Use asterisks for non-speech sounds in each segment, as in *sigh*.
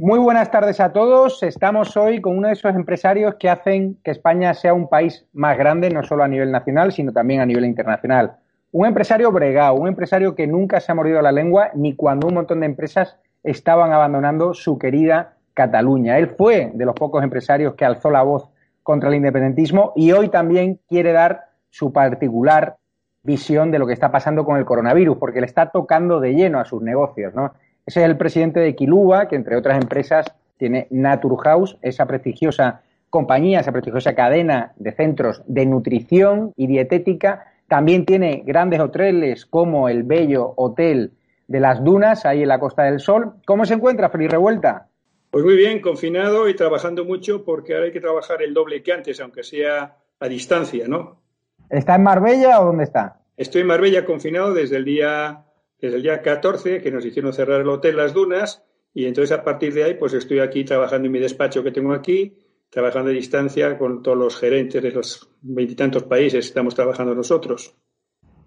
Muy buenas tardes a todos. Estamos hoy con uno de esos empresarios que hacen que España sea un país más grande, no solo a nivel nacional, sino también a nivel internacional. Un empresario bregado, un empresario que nunca se ha mordido la lengua ni cuando un montón de empresas estaban abandonando su querida Cataluña. Él fue de los pocos empresarios que alzó la voz contra el independentismo y hoy también quiere dar su particular visión de lo que está pasando con el coronavirus, porque le está tocando de lleno a sus negocios, ¿no? Ese es el presidente de Kiluba, que entre otras empresas tiene Naturhaus, esa prestigiosa compañía, esa prestigiosa cadena de centros de nutrición y dietética. También tiene grandes hoteles como el bello Hotel de las Dunas, ahí en la Costa del Sol. ¿Cómo se encuentra, Feliz Revuelta? Pues muy bien, confinado y trabajando mucho porque ahora hay que trabajar el doble que antes, aunque sea a distancia, ¿no? ¿Está en Marbella o dónde está? Estoy en Marbella confinado desde el día desde el día 14 que nos hicieron cerrar el hotel Las Dunas y entonces a partir de ahí pues estoy aquí trabajando en mi despacho que tengo aquí, trabajando a distancia con todos los gerentes de los veintitantos países estamos trabajando nosotros.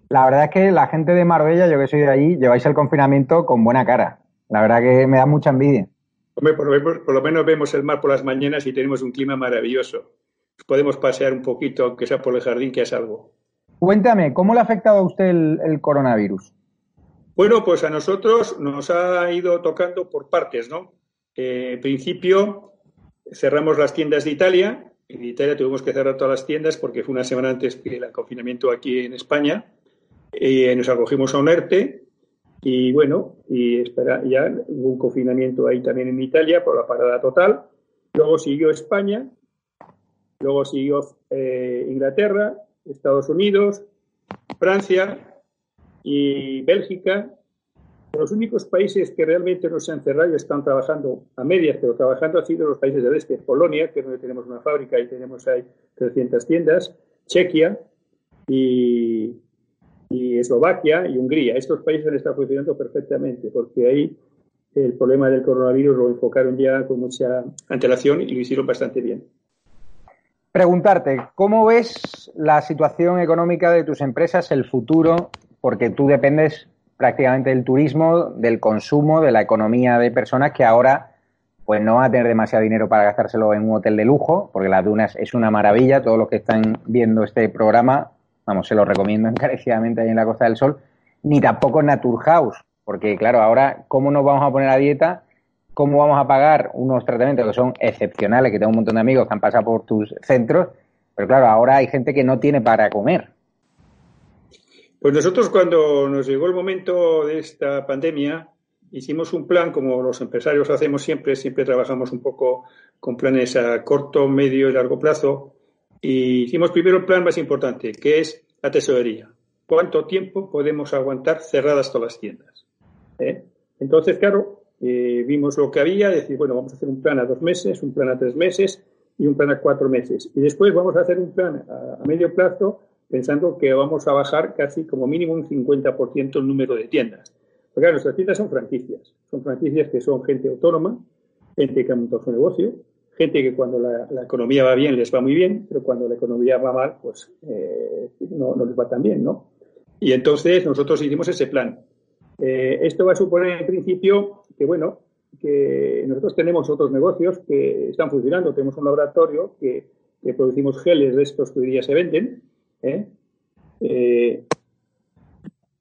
La verdad es que la gente de Marbella, yo que soy de allí, lleváis el confinamiento con buena cara. La verdad que me da mucha envidia. Hombre, por, por lo menos vemos el mar por las mañanas y tenemos un clima maravilloso. Podemos pasear un poquito, aunque sea por el jardín, que es algo. Cuéntame, ¿cómo le ha afectado a usted el coronavirus? Bueno, pues a nosotros nos ha ido tocando por partes, ¿no? Eh, en principio cerramos las tiendas de Italia. En Italia tuvimos que cerrar todas las tiendas porque fue una semana antes que el confinamiento aquí en España. Eh, nos acogimos a un ERTE y bueno, y espera, ya hubo un confinamiento ahí también en Italia por la parada total. Luego siguió España, luego siguió eh, Inglaterra, Estados Unidos, Francia, y Bélgica, los únicos países que realmente no se han cerrado y están trabajando a medias, pero trabajando han sido los países del este, Polonia, que es donde tenemos una fábrica y tenemos ahí 300 tiendas, Chequia y, Eslovaquia y Hungría. Estos países han estado funcionando perfectamente porque ahí el problema del coronavirus lo enfocaron ya con mucha antelación y lo hicieron bastante bien. Preguntarte, ¿cómo ves la situación económica de tus empresas, el futuro porque tú dependes prácticamente del turismo, del consumo, de la economía de personas que ahora pues no van a tener demasiado dinero para gastárselo en un hotel de lujo, porque las dunas es una maravilla, todos los que están viendo este programa, vamos, se lo recomiendo *laughs* encarecidamente ahí en la Costa del Sol, ni tampoco Naturhaus, porque claro, ahora, ¿cómo nos vamos a poner a dieta? ¿Cómo vamos a pagar unos tratamientos que son excepcionales, que tengo un montón de amigos que han pasado por tus centros? Pero claro, ahora hay gente que no tiene para comer. Pues nosotros cuando nos llegó el momento de esta pandemia, hicimos un plan, como los empresarios hacemos siempre, siempre trabajamos un poco con planes a corto, medio y largo plazo, y hicimos primero el plan más importante, que es la tesorería. ¿Cuánto tiempo podemos aguantar cerradas todas las tiendas? ¿Eh? Entonces, claro, eh, vimos lo que había, decir, bueno, vamos a hacer un plan a dos meses, un plan a tres meses y un plan a cuatro meses. Y después vamos a hacer un plan a medio plazo pensando que vamos a bajar casi como mínimo un 50% el número de tiendas. Porque nuestras tiendas son franquicias, son franquicias que son gente autónoma gente que ha montado su negocio, gente que cuando la, economía va bien les va muy bien, pero cuando la economía va mal, pues eh, no, les va tan bien, ¿no? Y entonces nosotros hicimos ese plan. Eh, esto va a suponer en principio que, bueno, que nosotros tenemos otros negocios que están funcionando. Tenemos un laboratorio que, producimos geles de estos que hoy día se venden. ¿Eh?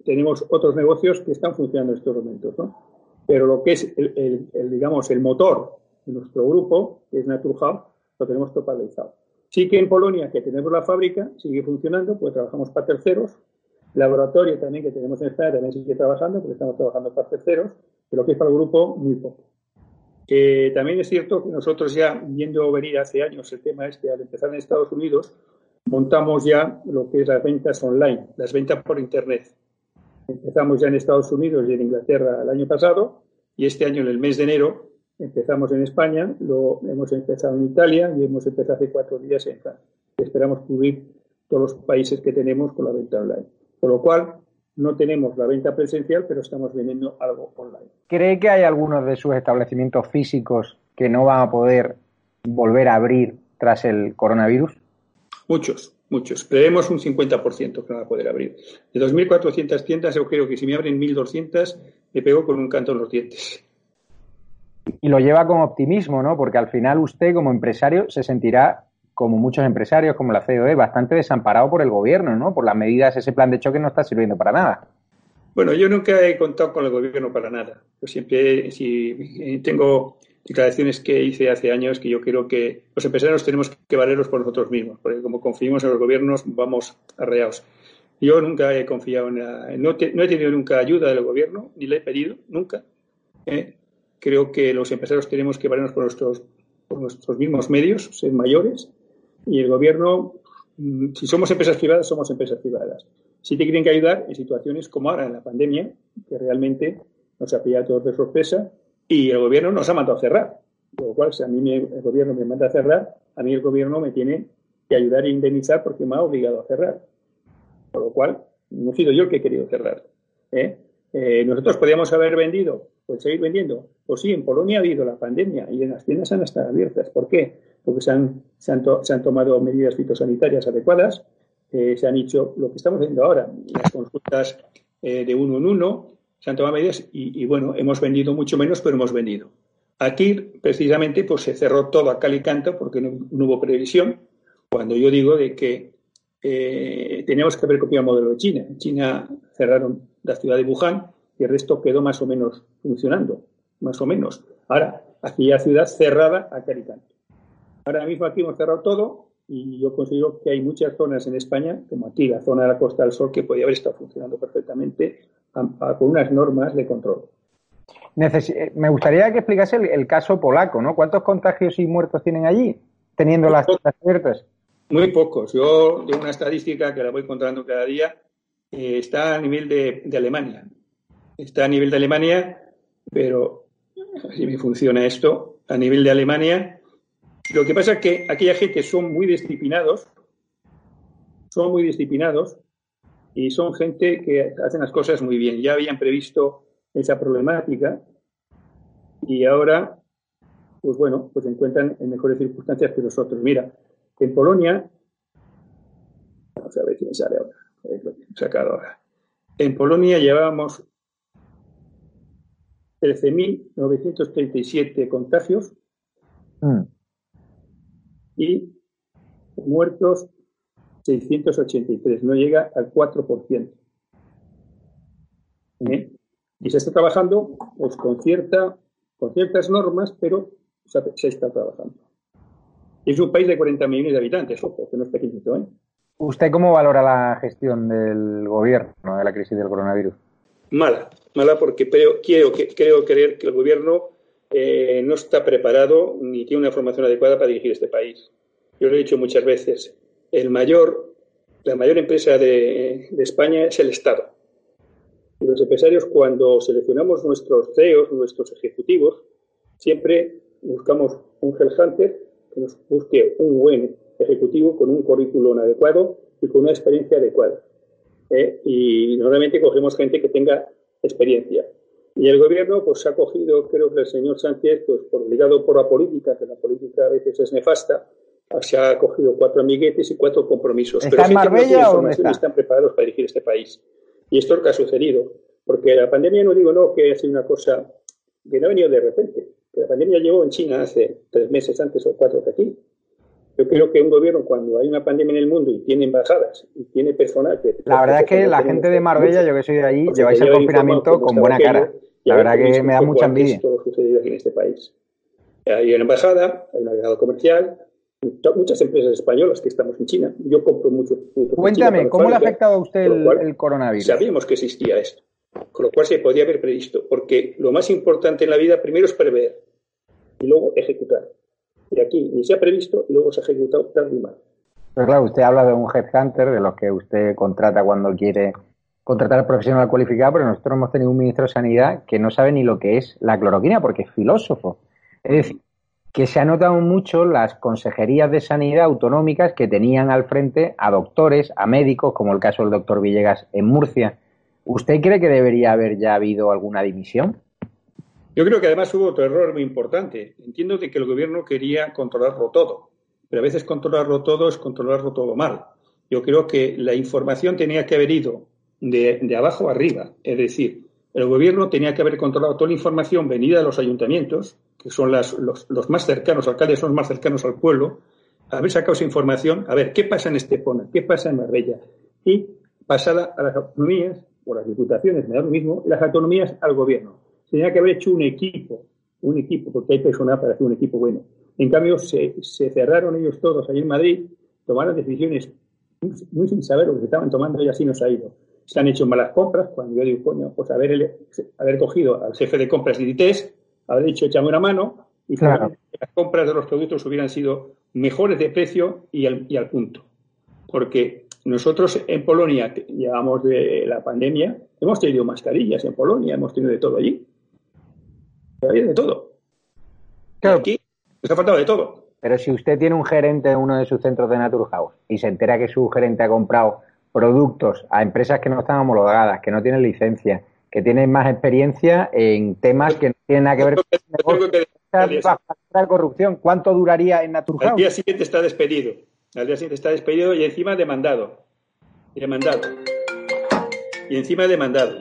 tenemos otros negocios que están funcionando en estos momentos, ¿no? Pero lo que es, el, digamos, el motor de nuestro grupo, que es Naturhub, lo tenemos totalizado. Sí que en Polonia, que tenemos la fábrica, sigue funcionando, pues trabajamos para terceros. Laboratorio también que tenemos en España también sigue trabajando, porque estamos trabajando para terceros, pero que es para el grupo muy poco. también es cierto que nosotros ya, viendo venir hace años el tema este, al empezar en Estados Unidos, montamos ya lo que es las ventas online, las ventas por Internet. Empezamos ya en Estados Unidos y en Inglaterra el año pasado y este año, en el mes de enero, empezamos en España, lo hemos empezado en Italia y hemos empezado hace cuatro días en Francia. Esperamos cubrir todos los países que tenemos con la venta online. Por lo cual, no tenemos la venta presencial, pero estamos vendiendo algo online. ¿Cree que hay algunos de sus establecimientos físicos que no van a poder volver a abrir tras el coronavirus? Muchos, muchos. Creemos un 50% que van a poder abrir. De 2.400 tiendas, yo creo que si me abren 1.200, me pego con un canto en los dientes. Y lo lleva con optimismo, ¿no? Porque al final usted, como empresario, se sentirá, como muchos empresarios, como la COE, bastante desamparado por el gobierno, ¿no? Por las medidas, ese plan de choque no está sirviendo para nada. Bueno, yo nunca he contado con el gobierno para nada. Yo siempre, si tengo declaraciones que hice hace años que yo creo que los empresarios tenemos que valerlos por nosotros mismos, porque como confiamos en los gobiernos, vamos arreados. Yo nunca he confiado en la, no, he tenido nunca ayuda del gobierno, ni le he pedido, nunca. ¿eh? creo que los empresarios tenemos que valernos por nuestros, por nuestros mismos medios, ser mayores, y el gobierno, mm, si somos empresas privadas, somos empresas privadas. Si te quieren que ayudar en situaciones como ahora en la pandemia, que realmente nos ha pillado todos de sorpresa y el gobierno nos ha mandado a cerrar. Por lo cual, si a mí el gobierno me manda a cerrar, a mí el gobierno me tiene que ayudar e indemnizar porque me ha obligado a cerrar. Por lo cual, no he sido yo el que he querido cerrar. ¿eh? Eh, nosotros podríamos haber vendido, pues seguir vendiendo. Pues sí, en Polonia ha habido la pandemia y en las tiendas han estado abiertas. ¿Por qué? Porque se han, se han, tomado medidas fitosanitarias adecuadas, eh, se han hecho lo que estamos haciendo ahora, las consultas de uno en uno, se han tomado medidas y, bueno, hemos vendido mucho menos, pero hemos vendido. Aquí, precisamente, pues se cerró todo a cal porque no, hubo previsión. Cuando yo digo de que eh, teníamos que haber copiado el modelo de China. En China cerraron la ciudad de Wuhan y el resto quedó más o menos funcionando, más o menos. Ahora, aquí la ciudad cerrada a cal canto. Ahora mismo aquí hemos cerrado todo y yo considero que hay muchas zonas en España, como aquí la zona de la Costa del Sol, que podría haber estado funcionando perfectamente con unas normas de control. me gustaría que explicase el, caso polaco, ¿no? ¿Cuántos contagios y muertos tienen allí, teniendo las tiendas abiertas? Muy pocos. Yo tengo una estadística que la voy encontrando cada día. Eh, está a nivel de, Alemania. Está a nivel de Alemania, pero si me funciona esto, a nivel de Alemania. Lo que pasa es que aquella gente son muy disciplinados, son muy disciplinados y son gente que hacen las cosas muy bien. Ya habían previsto esa problemática y ahora, pues bueno, pues se encuentran en mejores circunstancias que nosotros. Mira, en Polonia, vamos a ver quién sale ahora, sacado ahora. En Polonia llevábamos 13.937 contagios mm. y muertos 683, no llega al 4%. ¿Eh? Y se está trabajando pues, con, cierta, con ciertas normas, pero se está trabajando. Es un país de 40 millones de habitantes, ojo, que no es pequeñito. ¿eh? ¿Usted cómo valora la gestión del gobierno de la crisis del coronavirus? Mala, mala porque creo, quiero, creo creer que el gobierno eh, no está preparado ni tiene una formación adecuada para dirigir este país. Yo lo he dicho muchas veces, el mayor, la mayor empresa de, España es el Estado. Los empresarios, cuando seleccionamos nuestros CEOs, nuestros ejecutivos, siempre buscamos un headhunter que nos busque un buen ejecutivo con un currículum adecuado y con una experiencia adecuada. ¿eh? Y normalmente cogemos gente que tenga experiencia. Y el gobierno pues ha cogido, creo que el señor Sánchez, pues obligado por la política, que la política a veces es nefasta, se ha cogido cuatro amiguetes y cuatro compromisos. ¿Está en Marbella o dónde está? están preparados para dirigir este país. Y esto es lo que ha sucedido. Porque la pandemia, no digo no que ha sido una cosa que no ha venido de repente. Que la pandemia llegó en China hace tres meses antes o cuatro que aquí. Yo creo que un gobierno, cuando hay una pandemia en el mundo y tiene embajadas y tiene personal que... La verdad es que la gente de Marbella, yo que soy de allí, lleváis el confinamiento con buena cara. La verdad que me da mucha envidia. Todo sucedido aquí en este país. Hay una embajada, hay un agregado comercial, muchas empresas españolas que estamos en China. Yo compro mucho. Cuéntame, ¿cómo le ha afectado a usted el, coronavirus? Sabíamos que existía esto, con lo cual se podía haber previsto, porque lo más importante en la vida primero es prever y luego ejecutar. Y aquí ni se ha previsto y luego se ha ejecutado tarde y mal. Pero claro, usted habla de un headhunter, de los que usted contrata cuando quiere contratar al profesional cualificado, pero nosotros hemos tenido un ministro de Sanidad que no sabe ni lo que es la cloroquina porque es filósofo. Es decir, que se ha notado mucho las consejerías de sanidad autonómicas que tenían al frente a doctores, a médicos, como el caso del doctor Villegas en Murcia. ¿Usted cree que debería haber ya habido alguna dimisión? Yo creo que además hubo otro error muy importante. Entiendo de que el gobierno quería controlarlo todo, pero a veces controlarlo todo es controlarlo todo mal. Yo creo que la información tenía que haber ido de, de abajo arriba, es decir, el gobierno tenía que haber controlado toda la información venida de los ayuntamientos, que son los, los, más cercanos, alcaldes son los más cercanos al pueblo, haber sacado esa información, a ver qué pasa en Estepona, qué pasa en Marbella, y pasada a las autonomías o las diputaciones, me da lo mismo, las autonomías al gobierno tenía que haber hecho un equipo, un equipo, porque hay personal para hacer un equipo bueno. En cambio, se, cerraron ellos todos ahí en Madrid, tomaron decisiones muy, sin saber lo que estaban tomando y así nos ha ido. Se han hecho malas compras, cuando yo digo, coño, pues haber, haber cogido al jefe de compras de ITES, haber dicho, échame una mano, y claro. las compras de los productos hubieran sido mejores de precio y al, y al punto. Porque nosotros en Polonia llevamos de la pandemia, hemos tenido mascarillas en Polonia, hemos tenido de todo allí de todo. Aquí nos ha faltado de todo. Pero si usted tiene un gerente en uno de sus centros de Naturhaus y se entera que su gerente ha comprado productos a empresas que no están homologadas, que no tienen licencia, que tienen más experiencia en temas que no tienen nada que ver con la corrupción, ¿cuánto duraría en Naturhaus? Al día siguiente está despedido. Al día siguiente está despedido y encima demandado. Y demandado. Y encima demandado.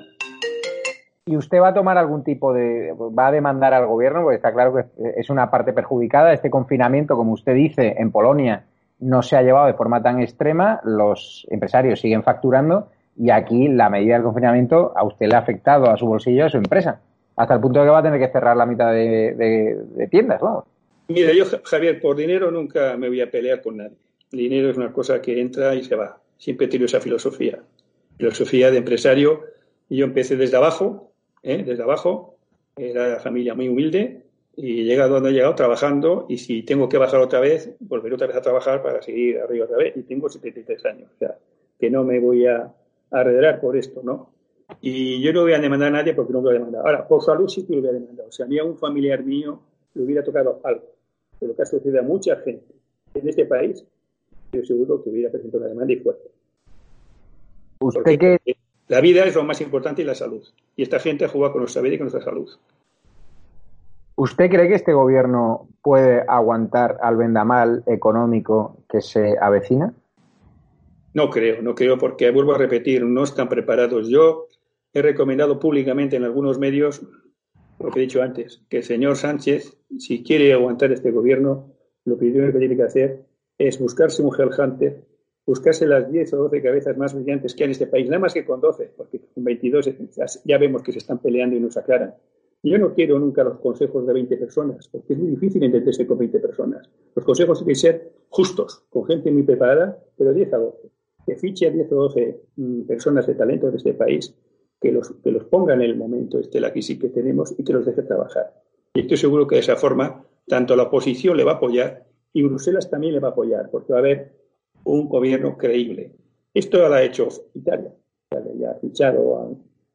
¿Y usted va a tomar algún tipo de, va a demandar al gobierno? Porque está claro que es una parte perjudicada. Este confinamiento, como usted dice, en Polonia no se ha llevado de forma tan extrema, los empresarios siguen facturando y aquí la medida del confinamiento a usted le ha afectado a su bolsillo, a su empresa, hasta el punto de que va a tener que cerrar la mitad de, tiendas. ¿no? Mira, yo, Javier, por dinero nunca me voy a pelear con nadie. Dinero es una cosa que entra y se va. Siempre he tenido esa filosofía. Filosofía de empresario. Y yo empecé desde abajo, ¿eh? desde abajo. Era la familia muy humilde y he llegado donde he llegado trabajando y si tengo que bajar otra vez, volveré otra vez a trabajar para seguir arriba otra vez y tengo 73 años. O sea, que no me voy a arredrar por esto, ¿no? Y yo no voy a demandar a nadie porque no voy a demandar. Ahora, por salud sí que lo voy a demandar. O sea, a mí a un familiar mío le hubiera tocado algo. De lo que ha sucedido a mucha gente en este país, yo seguro que hubiera presentado una demanda y fuerte. ¿Usted qué, la vida es lo más importante y la salud. Y esta gente juega con nuestra vida y con nuestra salud. ¿Usted cree que este gobierno puede aguantar al vendamal económico que se avecina? No creo, no creo, porque vuelvo a repetir, no están preparados. Yo he recomendado públicamente en algunos medios lo que he dicho antes, que el señor Sánchez, si quiere aguantar este gobierno, lo primero que tiene que hacer es buscarse un headhunter buscarse las 10 o 12 cabezas más brillantes que hay en este país, nada más que con 12, porque con 22 ya vemos que se están peleando y nos aclaran. Yo no quiero nunca los consejos de 20 personas, porque es muy difícil entenderse con 20 personas. Los consejos tienen que ser justos, con gente muy preparada, pero 10 a 12. Que fiche a 10 o 12 mm, personas de talento de este país, que los, que los ponga en el momento este, la crisis que tenemos y que los deje trabajar. Y estoy seguro que de esa forma, tanto la oposición le va a apoyar y Bruselas también le va a apoyar, porque va a haber un gobierno creíble. Esto lo ha hecho Italia. Ya ha fichado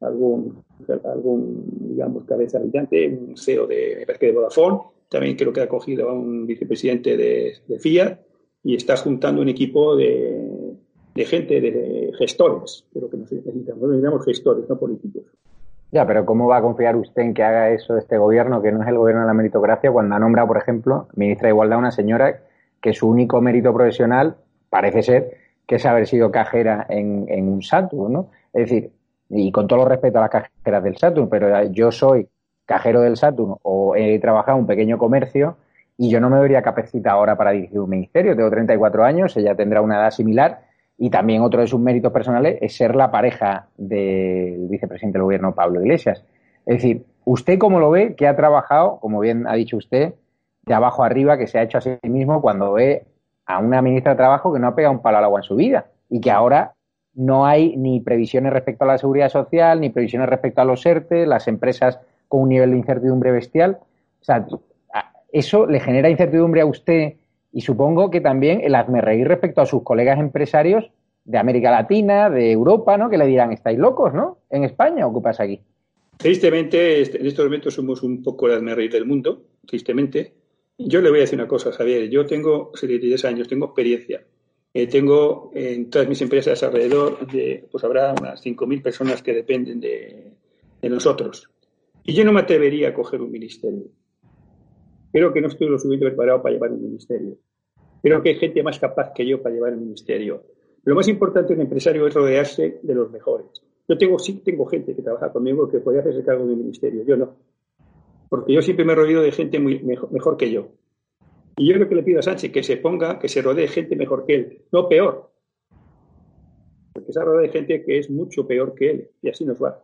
a algún, algún digamos, cabeza brillante, un CEO de, de Vodafone. También creo que ha cogido a un vicepresidente de, de Fiat y está juntando un equipo de, de gente, de gestores, creo que necesitamos. Necesitamos gestores, no políticos. Ya, pero ¿cómo va a confiar usted en que haga eso este gobierno, que no es el gobierno de la meritocracia, cuando ha nombrado, por ejemplo, ministra de Igualdad una señora que su único mérito profesional parece ser que es haber sido cajera en, en un Saturn, ¿no? Es decir, y con todo el respeto a las cajeras del Saturn, pero yo soy cajero del Saturn o he trabajado en un pequeño comercio y yo no me vería capacitado ahora para dirigir un ministerio. Tengo 34 años, ella tendrá una edad similar y también otro de sus méritos personales es ser la pareja del vicepresidente del gobierno, Pablo Iglesias. Es decir, ¿usted cómo lo ve que ha trabajado, como bien ha dicho usted, de abajo arriba, que se ha hecho a sí mismo cuando ve a una ministra de Trabajo que no ha pegado un palo al agua en su vida y que ahora no hay ni previsiones respecto a la seguridad social, ni previsiones respecto a los ERTE, las empresas con un nivel de incertidumbre bestial. O sea, eso le genera incertidumbre a usted y supongo que también el reír respecto a sus colegas empresarios de América Latina, de Europa, ¿no? Que le dirán, estáis locos, ¿no? En España, ¿o qué pasa aquí? Tristemente, este, en estos momentos somos un poco el reír del mundo, tristemente. Yo le voy a decir una cosa, Javier. Yo tengo 73 años, tengo experiencia. Eh, tengo en todas mis empresas alrededor de, pues habrá unas 5.000 personas que dependen de, de nosotros. Y yo no me atrevería a coger un ministerio. Creo que no estoy lo suficiente preparado para llevar un ministerio. Creo que hay gente más capaz que yo para llevar un ministerio. Lo más importante en un empresario es rodearse de los mejores. Yo tengo, sí tengo gente que trabaja conmigo que puede hacerse cargo de un ministerio. Yo no. Porque yo siempre me he rodeado de gente mejor, que yo. Y yo lo que le pido a Sánchez que se ponga, que se rodee de gente mejor que él, no peor. Porque se rodea de gente que es mucho peor que él. Y así nos va.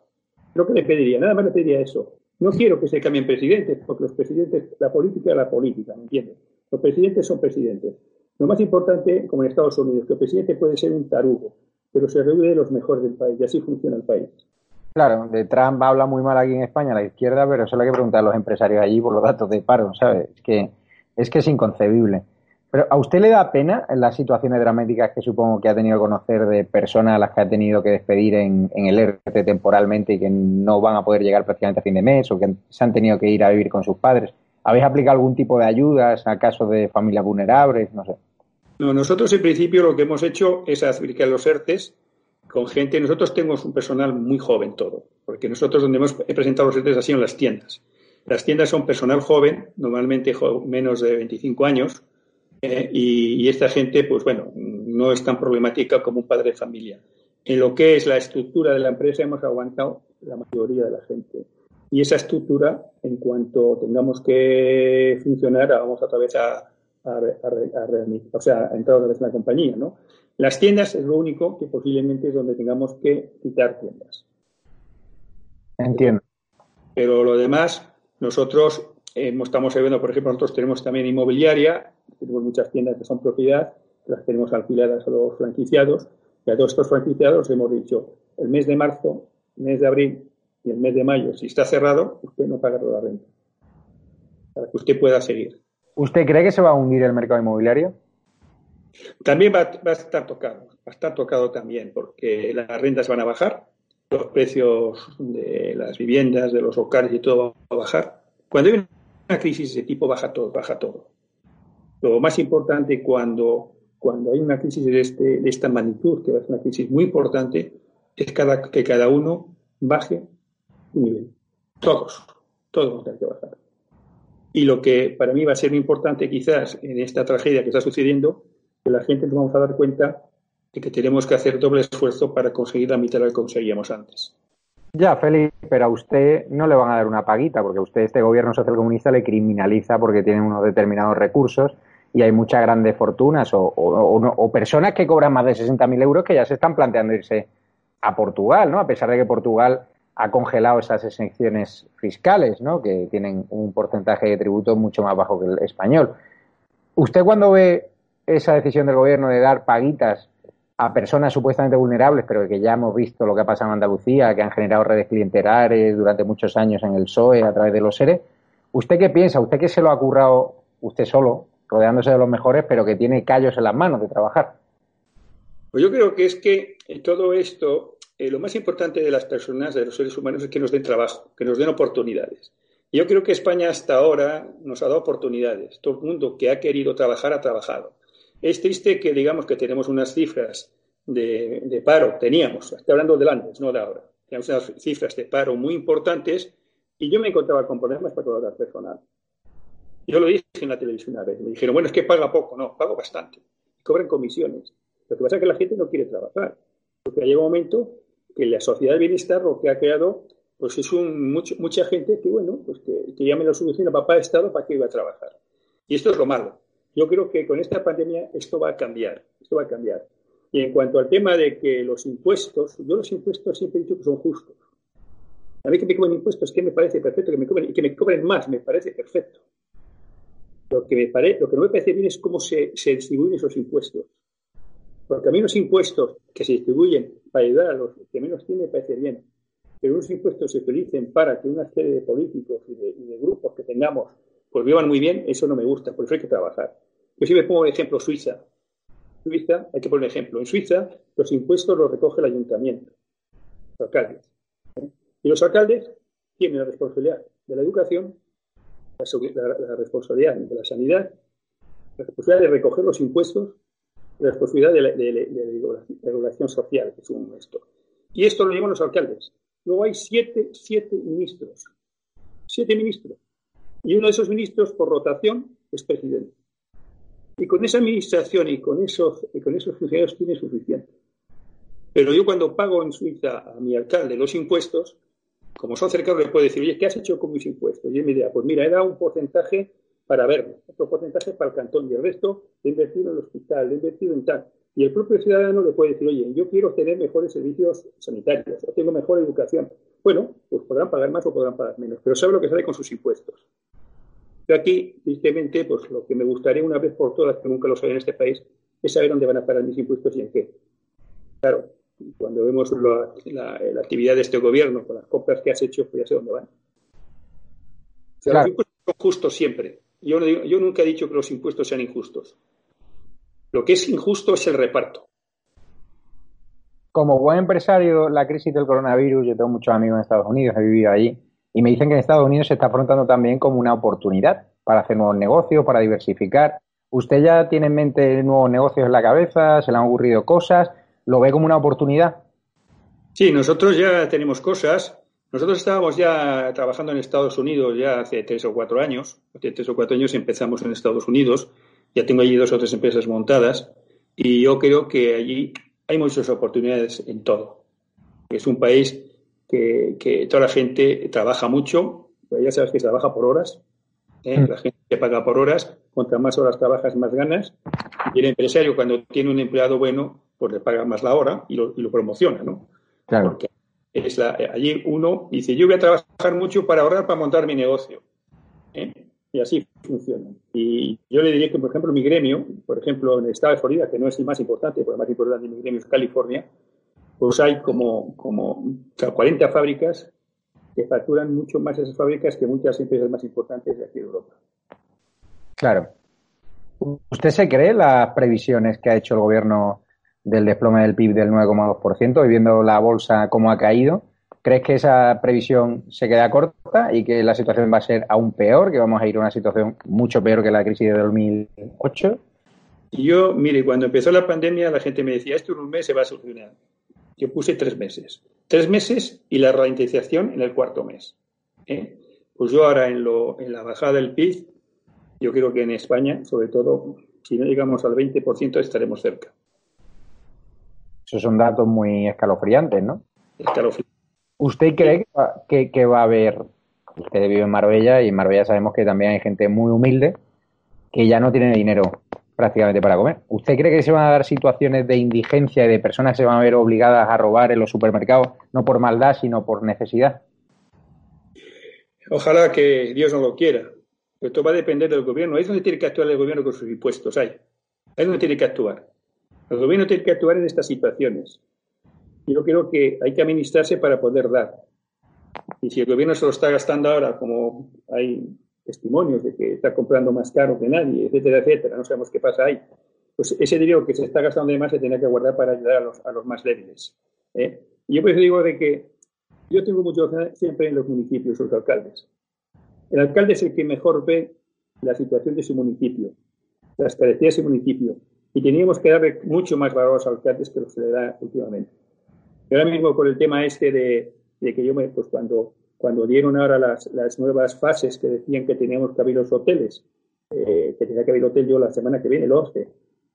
Lo que le pediría, nada más le pediría eso. No quiero que se cambien presidentes, porque los presidentes, la política es la política, ¿me entiendes? Los presidentes son presidentes. Lo más importante, como en Estados Unidos, que el presidente puede ser un tarugo, pero se reúne de los mejores del país y así funciona el país. Claro, de Trump habla muy mal aquí en España, la izquierda, pero solo hay que preguntar a los empresarios allí por los datos de paro, ¿sabes? Es que es, que es inconcebible. Pero ¿a usted le da pena en las situaciones dramáticas que supongo que ha tenido que conocer de personas a las que ha tenido que despedir en, el ERTE temporalmente y que no van a poder llegar prácticamente a fin de mes o que se han tenido que ir a vivir con sus padres? ¿Habéis aplicado algún tipo de ayudas a casos de familias vulnerables? No sé. No, nosotros en principio lo que hemos hecho es aplicar los ERTES con gente. Nosotros tenemos un personal muy joven todo, porque nosotros donde hemos presentado los ERTES ha sido en las tiendas. Las tiendas son personal joven, normalmente menos de 25 años, eh, y, esta gente, pues bueno, no es tan problemática como un padre de familia. En lo que es la estructura de la empresa hemos aguantado la mayoría de la gente. Y esa estructura, en cuanto tengamos que funcionar, vamos otra vez a, a, a, o sea, a entrar otra vez en la compañía, ¿no? Las tiendas es lo único que posiblemente es donde tengamos que quitar tiendas. Entiendo. Pero lo demás, nosotros eh, estamos viendo, por ejemplo, nosotros tenemos también inmobiliaria, tenemos muchas tiendas que son propiedad, las tenemos alquiladas a los franquiciados, y a todos estos franquiciados hemos dicho, el mes de marzo, el mes de abril y el mes de mayo, si está cerrado, usted no paga toda la renta, para que usted pueda seguir. ¿Usted cree que se va a hundir el mercado inmobiliario? También va, va a estar tocado, va a estar tocado también, porque las rentas van a bajar, los precios de las viviendas, de los locales y todo va a bajar. Cuando hay una crisis de ese tipo, baja todo, baja todo. Lo más importante cuando, cuando hay una crisis de, este, de esta magnitud, que es una crisis muy importante, es cada, que cada uno baje un nivel. Todos, todos vamos a tener que bajar. Y lo que para mí va a ser importante quizás en esta tragedia que está sucediendo, que la gente nos vamos a dar cuenta de que tenemos que hacer doble esfuerzo para conseguir la mitad de lo que conseguíamos antes. Ya, Félix, pero a usted no le van a dar una paguita, porque usted, este gobierno social comunista, le criminaliza porque tiene unos determinados recursos y hay muchas grandes fortunas o, personas que cobran más de 60.000 euros que ya se están planteando irse a Portugal, ¿no? A pesar de que Portugal ha congelado esas exenciones fiscales, ¿no? Que tienen un porcentaje de tributo mucho más bajo que el español. ¿Usted cuando ve esa decisión del gobierno de dar paguitas a personas supuestamente vulnerables, pero que ya hemos visto lo que ha pasado en Andalucía, que han generado redes clientelares durante muchos años en el PSOE a través de los SERE. ¿Usted qué piensa? ¿Usted que se lo ha currado usted solo, rodeándose de los mejores, pero que tiene callos en las manos de trabajar? Pues yo creo que es que en todo esto, eh, lo más importante de las personas, de los seres humanos, es que nos den trabajo, que nos den oportunidades. Yo creo que España hasta ahora nos ha dado oportunidades. Todo el mundo que ha querido trabajar ha trabajado. Es triste que digamos que tenemos unas cifras de, paro, teníamos, estoy hablando del antes, no de ahora, Tenemos unas cifras de paro muy importantes y yo me encontraba con problemas para colaborar personal. Yo lo dije en la televisión una vez. Me dijeron, bueno, es que paga poco. No, pago bastante. Cobran comisiones. Lo que pasa es que la gente no quiere trabajar. Porque llega un momento que la sociedad de bienestar lo que ha creado pues es un, mucha gente que, bueno, pues que, que ya me lo soluciona papá Estado para que iba a trabajar. Y esto es lo malo. Yo creo que con esta pandemia esto va a cambiar. Esto va a cambiar. Y en cuanto al tema de que los impuestos, yo los impuestos siempre he dicho que son justos. A mí que me cobren impuestos, que me parece perfecto, que me cobren, y que me cobren más, me parece perfecto. Lo que, me pare, lo que no me parece bien es cómo se, se distribuyen esos impuestos. Porque a mí los impuestos que se distribuyen para ayudar a los que menos tienen me parece bien pero unos impuestos se utilicen para que una serie de políticos y de, grupos que tengamos pues vivan muy bien, eso no me gusta, por eso hay que trabajar. Yo siempre pongo de ejemplo Suiza. Suiza, hay que poner ejemplo. En Suiza los impuestos los recoge el ayuntamiento, los alcaldes. ¿eh? Y los alcaldes tienen la responsabilidad de la educación, la, responsabilidad de la sanidad, la responsabilidad de recoger los impuestos, la responsabilidad de la, regulación social, que es un esto. Y esto lo llevan los alcaldes. Luego hay siete, siete ministros. Siete ministros. Y uno de esos ministros, por rotación, es presidente. Y con esa administración y con esos, y con esos funcionarios tiene suficiente. Pero yo cuando pago en Suiza a mi alcalde los impuestos, como son cercanos, le puedo decir, oye, ¿qué has hecho con mis impuestos? Y él me dirá, pues mira, he dado un porcentaje para verlo, otro porcentaje para el cantón y el resto he invertido en el hospital, he invertido en tal. Y el propio ciudadano le puede decir, oye, yo quiero tener mejores servicios sanitarios, o tengo mejor educación. Bueno, pues podrán pagar más o podrán pagar menos, pero sabe lo que sale con sus impuestos. Yo aquí, tristemente, pues lo que me gustaría una vez por todas, que nunca lo saben en este país, es saber dónde van a parar mis impuestos y en qué. Claro, cuando vemos la, actividad de este gobierno con las compras que has hecho, pues ya sé dónde van. Los impuestos son justos siempre. Yo, yo nunca he dicho que los impuestos sean injustos. Lo que es injusto es el reparto. Como buen empresario, la crisis del coronavirus, yo tengo muchos amigos en Estados Unidos, he vivido allí, y me dicen que en Estados Unidos se está afrontando también como una oportunidad para hacer nuevos negocios, para diversificar. ¿Usted ya tiene en mente nuevos negocios en la cabeza? ¿Se le han ocurrido cosas? ¿Lo ve como una oportunidad? Sí, nosotros ya tenemos cosas. Nosotros estábamos ya trabajando en Estados Unidos ya hace tres o cuatro años. Hace tres o cuatro años empezamos en Estados Unidos ya tengo allí dos o tres empresas montadas y yo creo que allí hay muchas oportunidades en todo. Es un país que, toda la gente trabaja mucho, pues ya sabes que se trabaja por horas, ¿eh? mm. la gente paga por horas, cuanto más horas trabajas, más ganas, y el empresario cuando tiene un empleado bueno, pues le paga más la hora y lo, promociona, ¿no? Claro. Porque es allí uno dice, yo voy a trabajar mucho para ahorrar para montar mi negocio. ¿eh? y así funciona. Y yo le diría que, por ejemplo, mi gremio, por ejemplo, en el estado de Florida, que no es el más importante, porque el más importante de mi gremio es California, pues hay como, como 40 fábricas que facturan mucho más esas fábricas que muchas empresas más importantes de aquí de Europa. Claro. ¿Usted se cree las previsiones que ha hecho el gobierno del desplome del PIB del 9,2%, y viendo la bolsa cómo ha caído? ¿Crees que esa previsión se queda corta y que la situación va a ser aún peor, que vamos a ir a una situación mucho peor que la crisis de 2008? Yo, mire, cuando empezó la pandemia la gente me decía, esto en un mes se va a solucionar. Yo puse tres meses. Tres meses y la ralentización en el cuarto mes. ¿eh? Pues yo ahora en, lo, en la bajada del PIB, yo creo que en España, sobre todo, si no llegamos al 20%, estaremos cerca. Esos son datos muy escalofriantes, ¿no? Escalofriantes. ¿Usted cree que va, a haber, usted vive en Marbella y en Marbella sabemos que también hay gente muy humilde que ya no tiene dinero prácticamente para comer. ¿Usted cree que se van a dar situaciones de indigencia y de personas que se van a ver obligadas a robar en los supermercados, no por maldad, sino por necesidad? Ojalá que Dios no lo quiera. Esto va a depender del gobierno. Ahí es donde tiene que actuar el gobierno con sus impuestos. Ahí. Ahí es donde tiene que actuar. El gobierno tiene que actuar en estas situaciones. Yo creo que hay que administrarse para poder dar. Y si el gobierno se lo está gastando ahora, como hay testimonios de que está comprando más caro que nadie, etcétera, etcétera, no sabemos qué pasa ahí, pues ese dinero que se está gastando de más se tiene que guardar para ayudar a los, a los más débiles. ¿eh? Y yo por eso digo de que yo tengo mucho siempre en los municipios, los alcaldes. El alcalde es el que mejor ve la situación de su municipio, las características de su municipio. Y teníamos que darle mucho más valor a los alcaldes que lo que se le da últimamente ahora mismo por el tema este de, de que yo me, pues cuando, cuando dieron ahora las, las nuevas fases que decían que teníamos que abrir los hoteles, eh, que tenía que abrir hotel yo la semana que viene, el 11,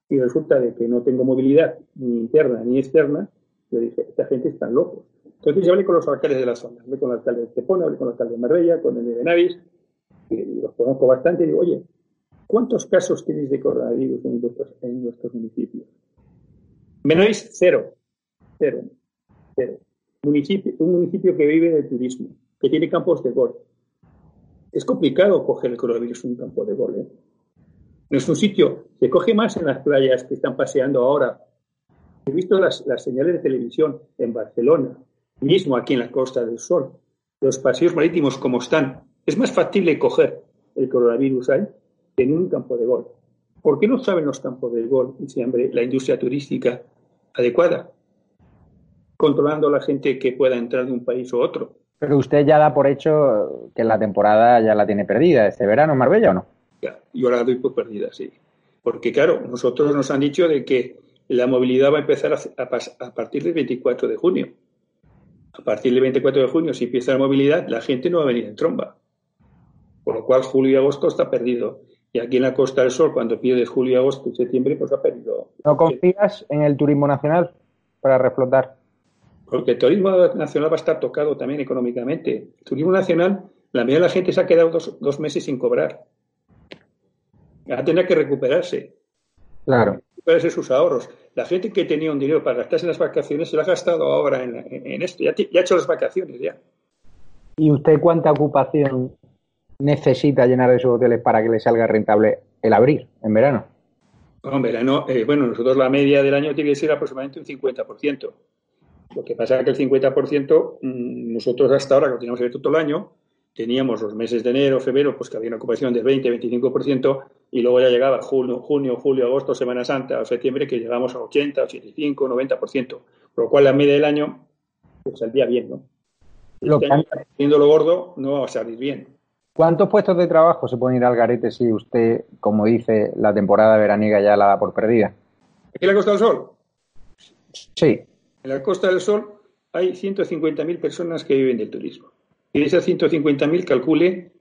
y resulta de que no tengo movilidad ni interna ni externa, yo dije, esta gente está locos. Entonces yo hablé con los alcaldes de la zona, hablé con el alcalde de Tepona, hablé con el alcalde de Marbella, con el de Benavis, y los conozco bastante, y digo, oye, ¿cuántos casos tenéis de coronavirus en vuestros, municipios? Benavis, cero, cero, cero. Un municipio que vive del turismo, que tiene campos de golf. Es complicado coger el coronavirus en un campo de golf. ¿eh? No es un sitio, se coge más en las playas que están paseando ahora. He visto las, las señales de televisión en Barcelona, mismo aquí en la Costa del Sol, los paseos marítimos como están, es más factible coger el coronavirus ahí en un campo de golf. ¿Por qué no saben los campos de golf y siempre la industria turística adecuada? Controlando a la gente que pueda entrar de un país u otro. Pero usted ya da por hecho que la temporada ya la tiene perdida, este verano en Marbella o no? Ya, yo la doy por perdida, sí. Porque claro, nosotros nos han dicho de que la movilidad va a empezar a, a, a partir del 24 de junio a partir del 24 de junio, si empieza la movilidad, la gente no va a venir en tromba. Por lo cual, julio y agosto está perdido. Y aquí en la Costa del Sol, cuando pierdes julio, agosto y septiembre, pues ha perdido. ¿No confías en el turismo nacional para reflotar? Porque el turismo nacional va a estar tocado también económicamente. El turismo nacional, la mayoría de la gente se ha quedado dos, dos meses sin cobrar. Va a tener que recuperarse. Claro. Recuperarse sus ahorros. La gente que tenía un dinero para gastarse en las vacaciones se lo ha gastado ahora en, en esto. Ya, ya, ha hecho las vacaciones ya. ¿Y usted cuánta ocupación necesita llenar esos hoteles para que le salga rentable el abrir en verano? en verano, eh, bueno, nosotros la media del año tiene que ser aproximadamente un 50%. Lo que pasa es que el 50%, mmm, nosotros hasta ahora, que teníamos abierto todo el año, teníamos los meses de enero, febrero, pues que había una ocupación del 20-25%, y luego ya llegaba junio, junio, julio, agosto, Semana Santa o septiembre, que llegamos a 80, 85, 90%, por lo cual la media del año pues, saldría bien, ¿no? Lo este año, lo gordo, no va a salir bien. ¿Cuántos puestos de trabajo se pueden ir al garete si usted, como dice, la temporada veraniega ya la da por perdida? ¿Aquí en la Costa del Sol? Sí. En la Costa del Sol hay 150.000 personas que viven del turismo. Y de esas 150.000 calcule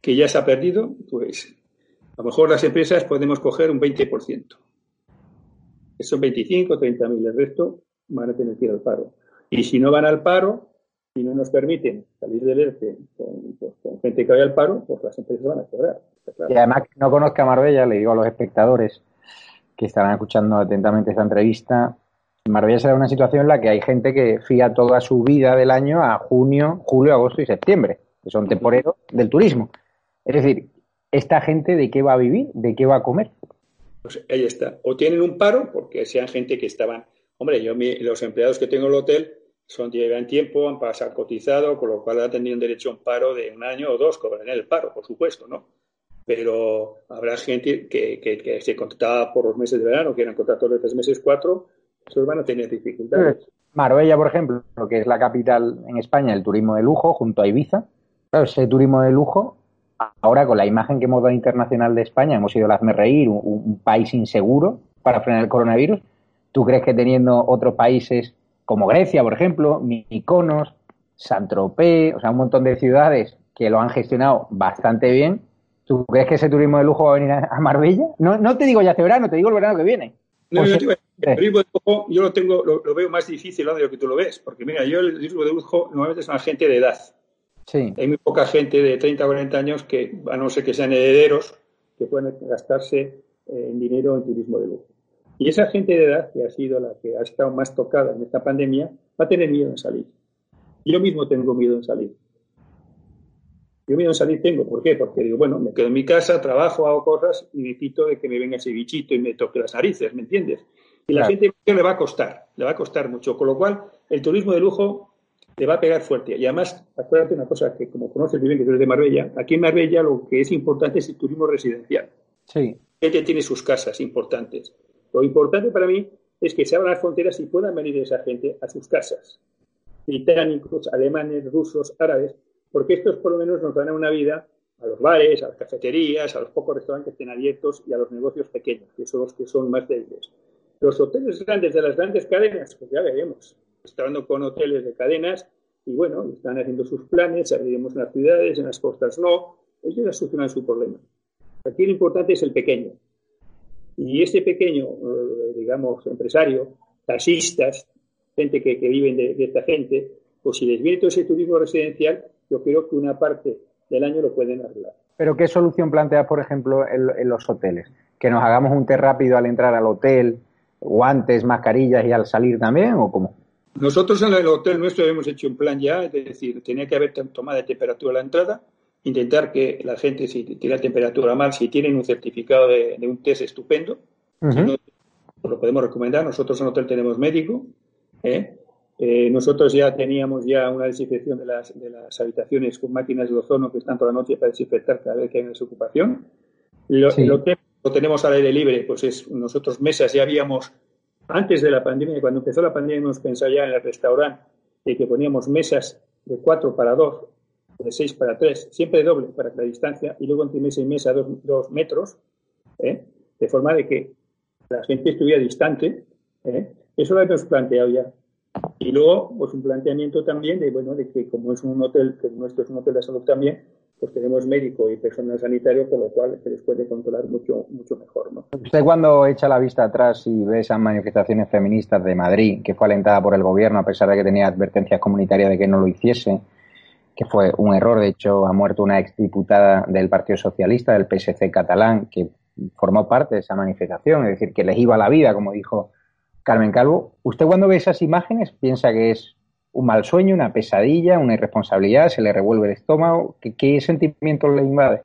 que ya se ha perdido, pues a lo mejor las empresas podemos coger un 20%. Son 25, 30.000. El resto van a tener que ir al paro. Y si no van al paro, si no nos permiten salir del ERTE con, pues, con gente que vaya al paro, pues las empresas van a cobrar. Claro. Y además, no conozca Marbella, le digo a los espectadores que estarán escuchando atentamente esta entrevista, Marbella será una situación en la que hay gente que fía toda su vida del año a junio, julio, agosto y septiembre, que son temporeros del turismo. Es decir, ¿esta gente de qué va a vivir? ¿De qué va a comer? Pues ahí está. O tienen un paro, porque sean gente que estaban. Hombre, yo los empleados que tengo en el hotel son llevan tiempo, han pasado cotizado, con lo cual han tenido derecho a un paro de un año o dos, cobrarán el paro, por supuesto, ¿no? Pero habrá gente que, que, se contrataba por los meses de verano, que eran contratos de tres meses, cuatro, esos van a tener dificultades. Marbella, por ejemplo, que es la capital en España del turismo de lujo, junto a Ibiza. Claro, ese turismo de lujo, ahora con la imagen que hemos dado internacional de España, hemos sido el hazme reír, un, un país inseguro para frenar el coronavirus. ¿Tú crees que teniendo otros países como Grecia, por ejemplo, Mykonos, Saint-Tropez, o sea, un montón de ciudades que lo han gestionado bastante bien, ¿tú crees que ese turismo de lujo va a venir a Marbella? No, no te digo ya este verano, te digo el verano que viene. No, yo, digo, el turismo de lujo yo lo tengo, lo, lo, veo más difícil de lo que tú lo ves, porque mira, yo el turismo de lujo normalmente es una gente de edad. Sí. Hay muy poca gente de 30 o 40 años que, a no ser que sean herederos, que pueden gastarse eh, en dinero en turismo de lujo. Y esa gente de edad, que ha sido la que ha estado más tocada en esta pandemia, va a tener miedo en salir. Yo mismo tengo miedo en salir. Yo miedo en salir tengo, ¿por qué? Porque digo, bueno, me quedo en mi casa, trabajo, hago cosas y me quito de que me venga ese bichito y me toque las narices, ¿me entiendes? Y la claro. gente le va a costar, le va a costar mucho. Con lo cual, el turismo de lujo te va a pegar fuerte. Y además, acuérdate una cosa, que como conoces bien que tú eres de Marbella, aquí en Marbella lo que es importante es el turismo residencial. Sí. Gente tiene sus casas importantes. Lo importante para mí es que se abran las fronteras y puedan venir esa gente a sus casas. Británicos, alemanes, rusos, árabes, porque estos por lo menos nos dan una vida a los bares, a las cafeterías, a los pocos restaurantes que estén abiertos y a los negocios pequeños, que son los que son más débiles. Los hoteles grandes de las grandes cadenas, pues ya veremos. Estoy hablando con hoteles de cadenas y bueno, están haciendo sus planes, abriremos en las ciudades, en las costas no, ellos ya solucionan su problema. Aquí lo importante es el pequeño. Y este pequeño, eh, digamos, empresario, taxistas, gente que, que viven de, esta gente, pues si les viene todo ese turismo residencial, yo creo que una parte del año lo pueden arreglar. Pero ¿qué solución planteas, por ejemplo, en, los hoteles? ¿Que nos hagamos un té rápido al entrar al hotel, guantes, mascarillas y al salir también o cómo? Nosotros en el hotel nuestro hemos hecho un plan ya, es decir, tenía que haber tomada de temperatura a la entrada, intentar que la gente, si tiene la temperatura mal, si tienen un certificado de, un test estupendo, lo podemos recomendar. Nosotros en el hotel tenemos médico, ¿eh? Eh, nosotros ya teníamos ya una desinfección de las, de las habitaciones con máquinas de ozono que están toda la noche para desinfectar cada vez que hay una desocupación. Lo, lo que lo tenemos al aire libre, pues es nosotros mesas ya habíamos, antes de la pandemia, cuando empezó la pandemia hemos pensado ya en el restaurante de que poníamos mesas de 4 para 2, de 6 para 3, siempre doble para la distancia, y luego entre mesa y mesa 2 metros, ¿eh? de forma de que la gente estuviera distante. ¿eh? Eso lo hemos planteado ya. Y luego, pues un planteamiento también de, bueno, de que como es un hotel, que nuestro es un hotel de salud también, pues tenemos médico y personal sanitario, por lo cual se les puede controlar mucho, mucho mejor, ¿no? Usted cuando echa la vista atrás y ve esas manifestaciones feministas de Madrid, que fue alentada por el gobierno a pesar de que tenía advertencias comunitarias de que no lo hiciese, que fue un error, de hecho ha muerto una exdiputada del Partido Socialista, del PSC catalán, que formó parte de esa manifestación, es decir, que les iba la vida, como dijo Carmen Calvo, ¿usted cuando ve esas imágenes piensa que es un mal sueño, una pesadilla, una irresponsabilidad, se le revuelve el estómago? ¿Qué, sentimiento le invade?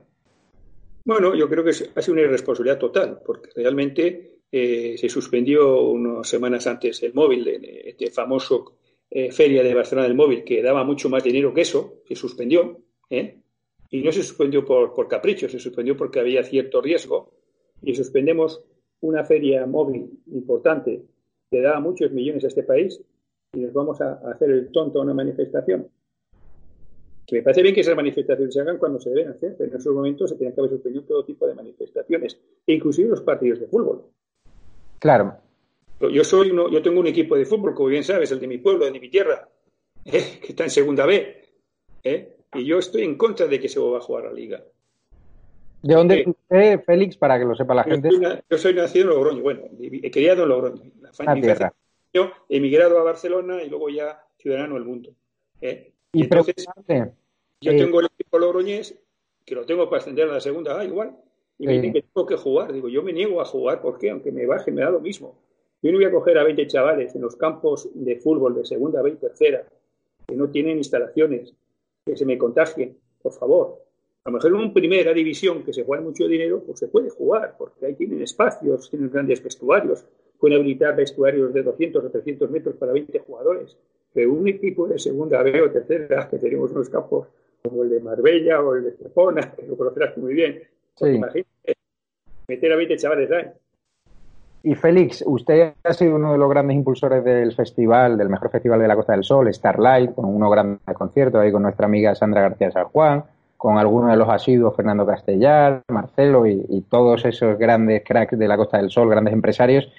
Bueno, yo creo que ha sido una irresponsabilidad total, porque realmente eh, se suspendió unas semanas antes el móvil, este famoso eh, feria de Barcelona del móvil, que daba mucho más dinero que eso, se suspendió, ¿eh? y no se suspendió por, por capricho, se suspendió porque había cierto riesgo, y suspendemos una feria móvil importante que da muchos millones a este país y nos vamos a, hacer el tonto a una manifestación. Que me parece bien que esas manifestaciones se hagan cuando se deben hacer, pero en esos momentos se tienen que haber suspendido todo tipo de manifestaciones, inclusive los partidos de fútbol. Claro. Yo soy uno, yo tengo un equipo de fútbol, como bien sabes, el de mi pueblo, de mi tierra, *laughs* ¿eh? que está en segunda B, ¿eh? y yo estoy en contra de que se vuelva a jugar a la liga. ¿De dónde es usted, Félix, para que lo sepa la gente? yo soy nacido en Logroño, bueno, he criado en Logroño. La tierra. Yo emigrado a Barcelona y luego ya ciudadano del mundo. ¿eh? Y, entonces, yo tengo el equipo logroñés, que lo tengo para ascender a la segunda A igual, y me dicen que tengo que jugar. Digo, yo me niego a jugar, ¿por qué? Aunque me baje, me da lo mismo. Yo no voy a coger a 20 chavales en los campos de fútbol de segunda B y tercera, que no tienen instalaciones, que se me contagien, por favor. A lo mejor en una primera división que se juega mucho dinero, pues se puede jugar, porque ahí tienen espacios, tienen grandes vestuarios, pueden habilitar vestuarios de 200 o 300 metros para 20 jugadores. Pero un equipo de segunda B o tercera, que tenemos unos campos como el de Marbella o el de Estepona, que lo conocerás muy bien, pues imagínate, meter a 20 chavales ahí. Y Félix, usted ha sido uno de los grandes impulsores del festival, del mejor festival de la Costa del Sol, Starlight, con uno gran concierto ahí con nuestra amiga Sandra García San Juan, con algunos de los asiduos, Fernando Castellar, Marcelo y, todos esos grandes cracks de la Costa del Sol, grandes empresarios.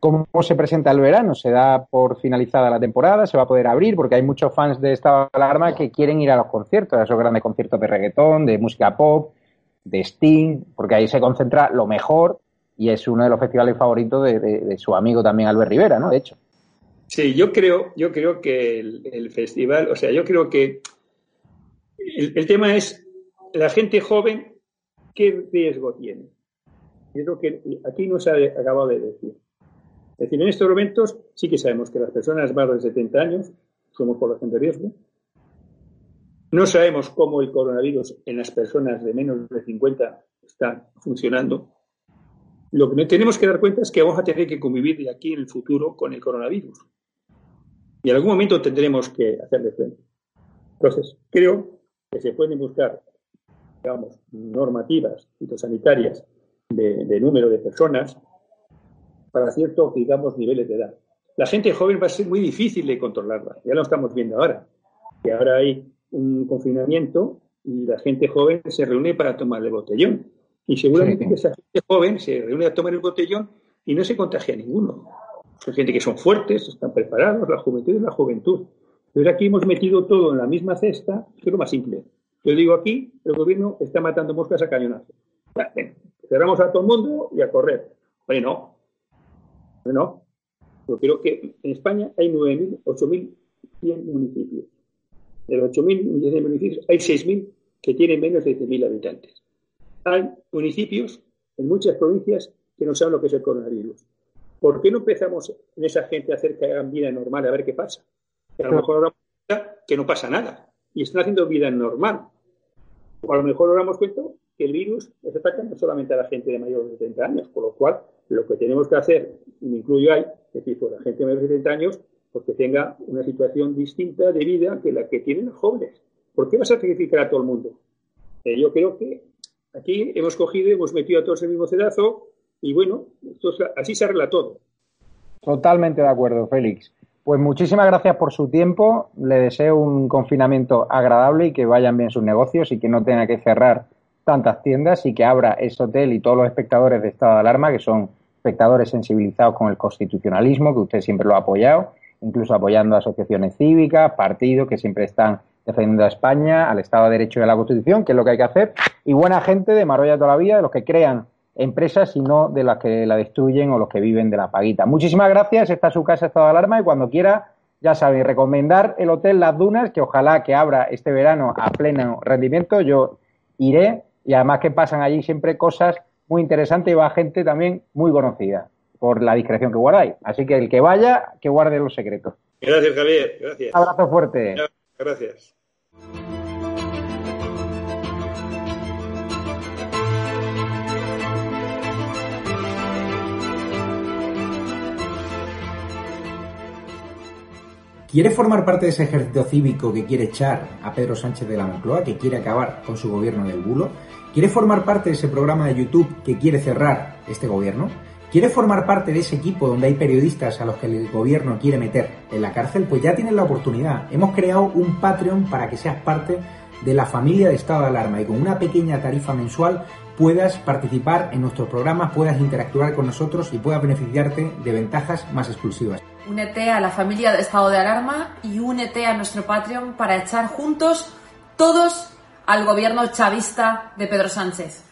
¿Cómo se presenta el verano? ¿Se da por finalizada la temporada? ¿Se va a poder abrir? Porque hay muchos fans de esta alarma que quieren ir a los conciertos, a esos grandes conciertos de reggaetón, de música pop, de Sting, porque ahí se concentra lo mejor y es uno de los festivales favoritos de, su amigo también Albert Rivera, ¿no? De hecho. Sí, yo creo, yo creo que el, festival, o sea, yo creo que el, el, tema es la gente joven, ¿qué riesgo tiene? Es lo que aquí no se ha acabado de decir. Es decir, en estos momentos sí que sabemos que las personas más de 70 años somos población de riesgo. No sabemos cómo el coronavirus en las personas de menos de 50 está funcionando. Lo que tenemos que dar cuenta es que vamos a tener que convivir de aquí en el futuro con el coronavirus. Y en algún momento tendremos que hacerle frente. Entonces, creo que se pueden buscar, digamos, normativas fitosanitarias de, de número de personas para ciertos, digamos, niveles de edad. La gente joven va a ser muy difícil de controlarla, ya lo estamos viendo ahora, que ahora hay un confinamiento y la gente joven se reúne para tomar el botellón. Y seguramente que esa gente joven se reúne a tomar el botellón y no se contagia a ninguno. Son gente que son fuertes, están preparados, la juventud es la juventud. Entonces aquí hemos metido todo en la misma cesta, que es lo más simple. Yo digo aquí, el gobierno está matando moscas a cañonazos. Cerramos a todo el mundo y a correr. Bueno, bueno, yo creo que en España hay 9.000, 8.100 municipios. De los 8.000 municipios hay 6.000 que tienen menos de 10.000 habitantes. Hay municipios en muchas provincias que no saben lo que es el coronavirus. ¿Por qué no empezamos en esa gente a hacer que hagan vida normal a ver qué pasa? Que a lo mejor ahora que no pasa nada y están haciendo vida normal. O a lo mejor ahora hemos cuenta que el virus está atacando no solamente a la gente de mayores de 70 años, con lo cual lo que tenemos que hacer, y me incluyo ahí, es decir, por la gente de mayores de 70 años, porque pues tenga una situación distinta de vida que la que tienen los jóvenes. ¿Por qué vas a sacrificar a todo el mundo? Eh, yo creo que aquí hemos cogido, hemos metido a todos el mismo cedazo y bueno, así se arregla todo. Totalmente de acuerdo, Félix. Pues muchísimas gracias por su tiempo. Le deseo un confinamiento agradable y que vayan bien sus negocios y que no tenga que cerrar tantas tiendas y que abra ese hotel y todos los espectadores de estado de alarma, que son espectadores sensibilizados con el constitucionalismo, que usted siempre lo ha apoyado, incluso apoyando asociaciones cívicas, partidos que siempre están defendiendo a España, al Estado de Derecho y a la Constitución, que es lo que hay que hacer, y buena gente de Maroya toda la vida, de los que crean empresas, sino de las que la destruyen o los que viven de la paguita. Muchísimas gracias, está su casa estado de alarma y cuando quiera, ya saben, recomendar el Hotel Las Dunas, que ojalá que abra este verano a pleno rendimiento, yo iré y además que pasan allí siempre cosas muy interesantes y va gente también muy conocida por la discreción que guardáis. Así que el que vaya, que guarde los secretos. Gracias, Javier. Gracias. abrazo fuerte. Gracias. ¿Quiere formar parte de ese ejército cívico que quiere echar a Pedro Sánchez de la Moncloa, que quiere acabar con su gobierno del bulo? ¿Quiere formar parte de ese programa de YouTube que quiere cerrar este gobierno? ¿Quiere formar parte de ese equipo donde hay periodistas a los que el gobierno quiere meter en la cárcel? Pues ya tienes la oportunidad. Hemos creado un Patreon para que seas parte de la familia de estado de alarma y con una pequeña tarifa mensual puedas participar en nuestros programas, puedas interactuar con nosotros y puedas beneficiarte de ventajas más exclusivas. Únete a la familia de estado de alarma y únete a nuestro Patreon para echar juntos todos al gobierno chavista de Pedro Sánchez.